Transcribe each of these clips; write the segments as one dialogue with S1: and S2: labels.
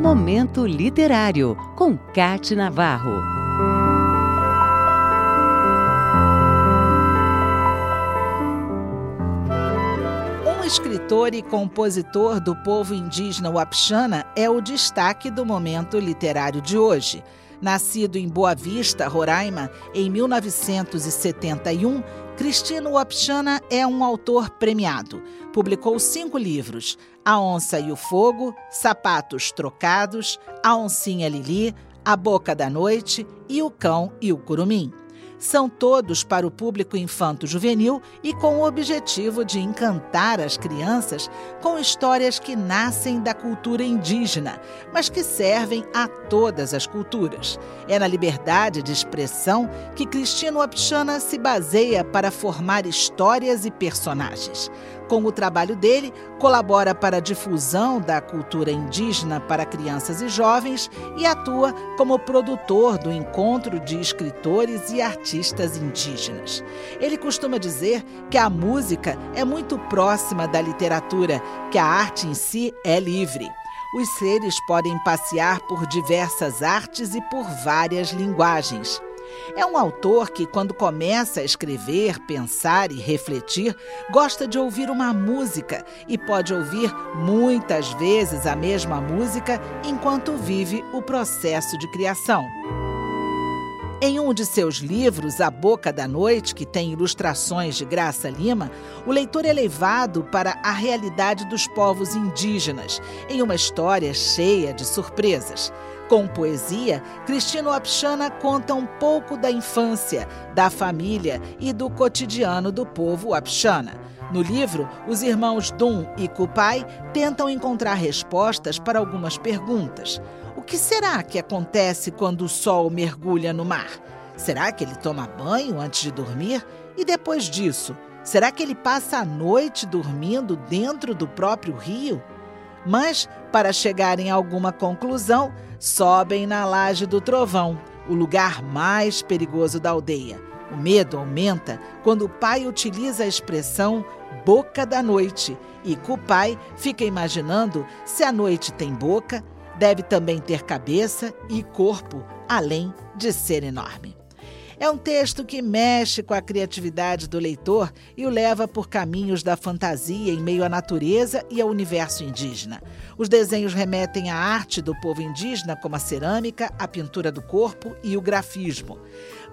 S1: Momento Literário, com Cate Navarro.
S2: Um escritor e compositor do povo indígena Wapixana é o destaque do momento literário de hoje. Nascido em Boa Vista, Roraima, em 1971, Cristino Wapixana é um autor premiado. Publicou cinco livros: A Onça e o Fogo, Sapatos Trocados, A Oncinha Lili, A Boca da Noite e O Cão e o Curumim são todos para o público infanto-juvenil e com o objetivo de encantar as crianças com histórias que nascem da cultura indígena, mas que servem a todas as culturas. É na liberdade de expressão que Cristino Apchana se baseia para formar histórias e personagens. Com o trabalho dele, colabora para a difusão da cultura indígena para crianças e jovens e atua como produtor do encontro de escritores e artistas indígenas. Ele costuma dizer que a música é muito próxima da literatura, que a arte em si é livre os seres podem passear por diversas artes e por várias linguagens. É um autor que, quando começa a escrever, pensar e refletir, gosta de ouvir uma música e pode ouvir muitas vezes a mesma música enquanto vive o processo de criação. Em um de seus livros, A Boca da Noite, que tem ilustrações de Graça Lima, o leitor é levado para a realidade dos povos indígenas, em uma história cheia de surpresas. Com poesia, Cristino Apchana conta um pouco da infância, da família e do cotidiano do povo Apchana. No livro, os irmãos Dum e Kupai tentam encontrar respostas para algumas perguntas. Que será que acontece quando o sol mergulha no mar? Será que ele toma banho antes de dormir? E depois disso, será que ele passa a noite dormindo dentro do próprio rio? Mas, para chegarem a alguma conclusão, sobem na laje do trovão, o lugar mais perigoso da aldeia. O medo aumenta quando o pai utiliza a expressão boca da noite e Kupai fica imaginando se a noite tem boca, deve também ter cabeça e corpo, além de ser enorme. É um texto que mexe com a criatividade do leitor e o leva por caminhos da fantasia em meio à natureza e ao universo indígena. Os desenhos remetem à arte do povo indígena, como a cerâmica, a pintura do corpo e o grafismo.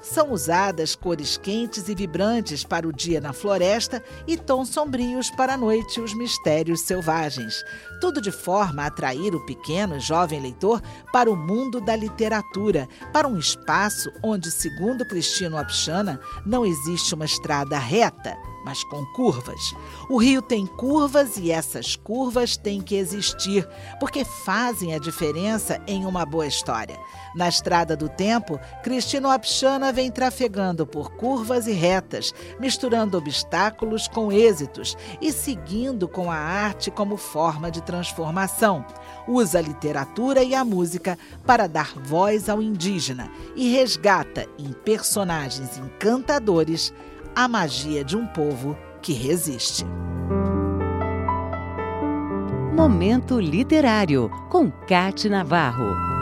S2: São usadas cores quentes e vibrantes para o dia na floresta e tons sombrios para a noite, os mistérios selvagens. Tudo de forma a atrair o pequeno e jovem leitor para o mundo da literatura, para um espaço onde, segundo Cristino Apchana, não existe uma estrada reta mas com curvas. O rio tem curvas e essas curvas têm que existir, porque fazem a diferença em uma boa história. Na estrada do tempo, Cristino Apchana vem trafegando por curvas e retas, misturando obstáculos com êxitos e seguindo com a arte como forma de transformação. Usa a literatura e a música para dar voz ao indígena e resgata em personagens encantadores a magia de um povo que resiste.
S1: Momento Literário, com Cate Navarro.